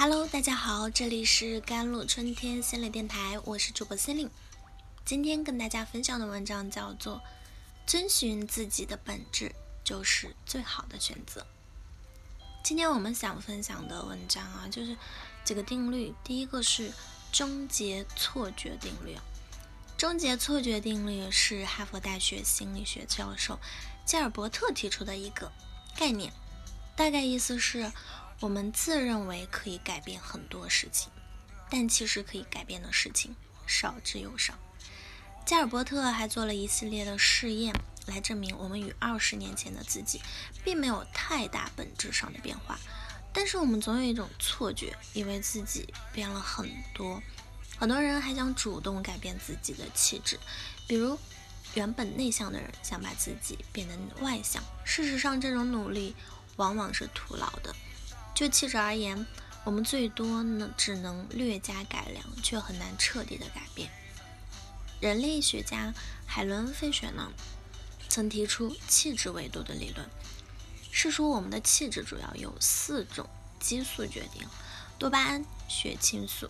Hello，大家好，这里是甘露春天心理电台，我是主播心灵。今天跟大家分享的文章叫做《遵循自己的本质就是最好的选择》。今天我们想分享的文章啊，就是几个定律。第一个是终结错觉定律。终结错觉定律是哈佛大学心理学教授加尔伯特提出的一个概念，大概意思是。我们自认为可以改变很多事情，但其实可以改变的事情少之又少。加尔伯特还做了一系列的试验，来证明我们与二十年前的自己并没有太大本质上的变化。但是我们总有一种错觉，以为自己变了很多。很多人还想主动改变自己的气质，比如原本内向的人想把自己变得外向。事实上，这种努力往往是徒劳的。就气质而言，我们最多呢只能略加改良，却很难彻底的改变。人类学家海伦·费雪呢曾提出气质维度的理论，是说我们的气质主要由四种激素决定：多巴胺、血清素、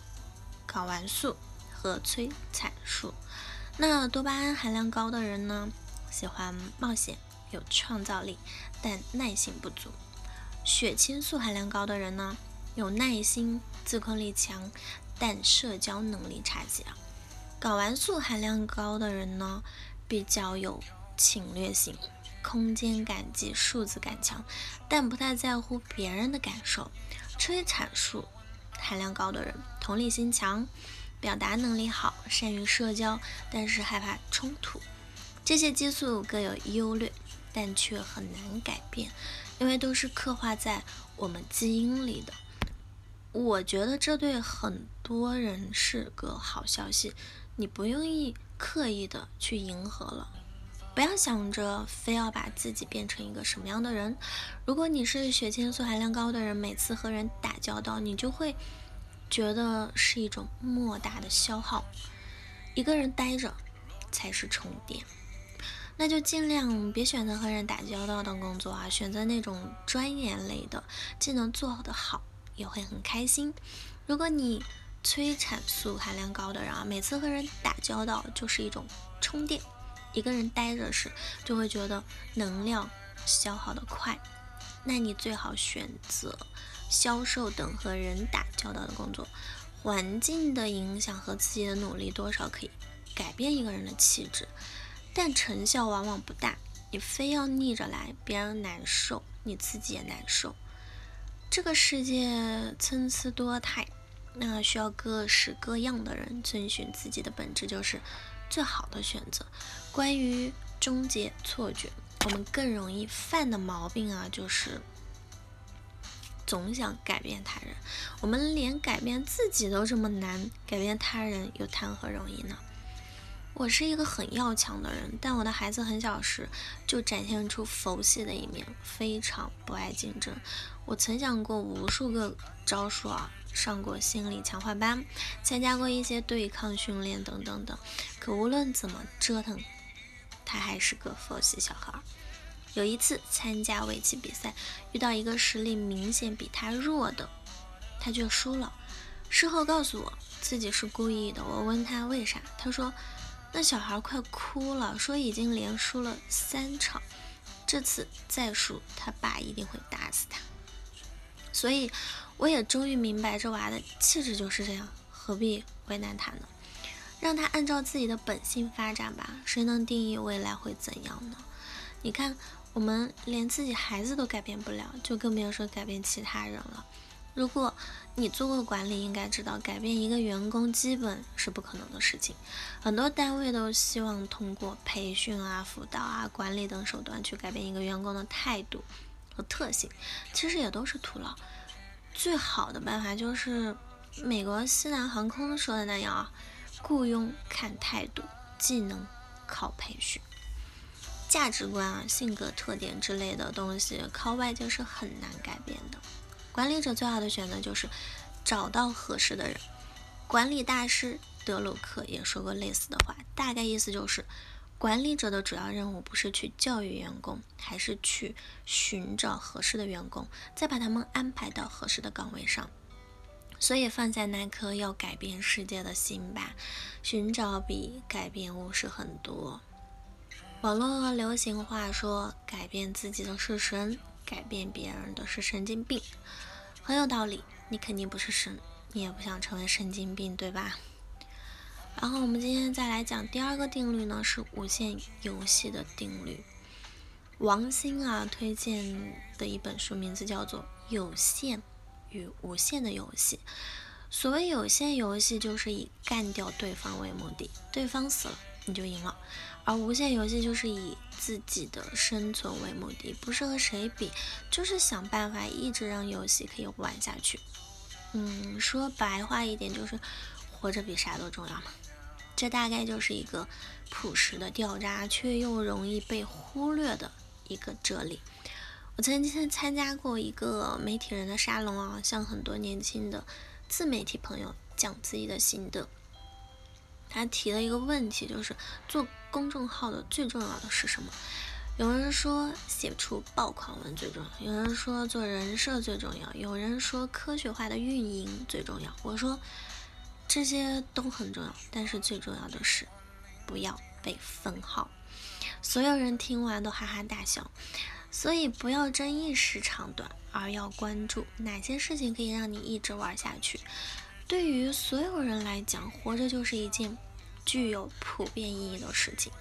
睾丸素和催产素。那多巴胺含量高的人呢，喜欢冒险，有创造力，但耐性不足。血清素含量高的人呢，有耐心、自控力强，但社交能力差些。睾丸素含量高的人呢，比较有侵略性，空间感及数字感强，但不太在乎别人的感受。催产素含量高的人，同理心强，表达能力好，善于社交，但是害怕冲突。这些激素各有优劣，但却很难改变。因为都是刻画在我们基因里的，我觉得这对很多人是个好消息。你不用意刻意的去迎合了，不要想着非要把自己变成一个什么样的人。如果你是血清素含量高的人，每次和人打交道，你就会觉得是一种莫大的消耗。一个人待着才是充电。那就尽量别选择和人打交道的工作啊，选择那种专业类的，既能做得好，也会很开心。如果你催产素含量高的人啊，每次和人打交道就是一种充电，一个人待着时就会觉得能量消耗的快，那你最好选择销售等和人打交道的工作。环境的影响和自己的努力多少可以改变一个人的气质。但成效往往不大，你非要逆着来，别人难受，你自己也难受。这个世界参差多态，那需要各式各样的人遵循自己的本质，就是最好的选择。关于终结错觉，我们更容易犯的毛病啊，就是总想改变他人。我们连改变自己都这么难，改变他人又谈何容易呢？我是一个很要强的人，但我的孩子很小时就展现出佛系的一面，非常不爱竞争。我曾想过无数个招数啊，上过心理强化班，参加过一些对抗训练等等等，可无论怎么折腾，他还是个佛系小孩。有一次参加围棋比赛，遇到一个实力明显比他弱的，他却输了。事后告诉我自己是故意的，我问他为啥，他说。那小孩快哭了，说已经连输了三场，这次再输，他爸一定会打死他。所以，我也终于明白，这娃的气质就是这样，何必为难他呢？让他按照自己的本性发展吧。谁能定义未来会怎样呢？你看，我们连自己孩子都改变不了，就更别说改变其他人了。如果你做过管理，应该知道改变一个员工基本是不可能的事情。很多单位都希望通过培训啊、辅导啊、管理等手段去改变一个员工的态度和特性，其实也都是徒劳。最好的办法就是美国西南航空说的那样啊，雇佣看态度，技能靠培训，价值观啊、性格特点之类的东西，靠外界是很难改变的。管理者最好的选择就是找到合适的人。管理大师德鲁克也说过类似的话，大概意思就是，管理者的主要任务不是去教育员工，还是去寻找合适的员工，再把他们安排到合适的岗位上。所以放下那颗要改变世界的心吧，寻找比改变务实很多。网络流行话说：“改变自己的是神，改变别人的是神经病。”很有道理。你肯定不是神，你也不想成为神经病，对吧？然后我们今天再来讲第二个定律呢，是无限游戏的定律。王兴啊推荐的一本书名字叫做《有限与无限的游戏》。所谓有限游戏，就是以干掉对方为目的，对方死了你就赢了。而无限游戏就是以自己的生存为目的，不是和谁比，就是想办法一直让游戏可以玩下去。嗯，说白话一点就是活着比啥都重要嘛。这大概就是一个朴实的掉渣，却又容易被忽略的一个哲理。我曾经参加过一个媒体人的沙龙啊，向很多年轻的自媒体朋友讲自己的心得。他提了一个问题，就是做公众号的最重要的是什么？有人说写出爆款文最重要，有人说做人设最重要，有人说科学化的运营最重要。我说这些都很重要，但是最重要的是不要被封号。所有人听完都哈哈大笑。所以不要争一时长短，而要关注哪些事情可以让你一直玩下去。对于所有人来讲，活着就是一件具有普遍意义的事情。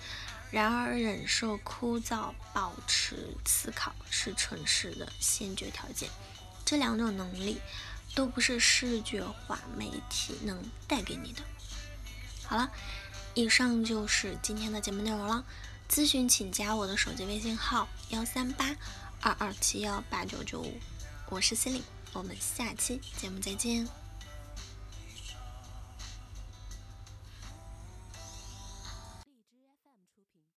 然而，忍受枯燥，保持思考，是蠢事的先决条件。这两种能力都不是视觉化媒体能带给你的。好了，以上就是今天的节目内容了。咨询请加我的手机微信号：幺三八二二七幺八九九五。我是 c e l i n e 我们下期节目再见。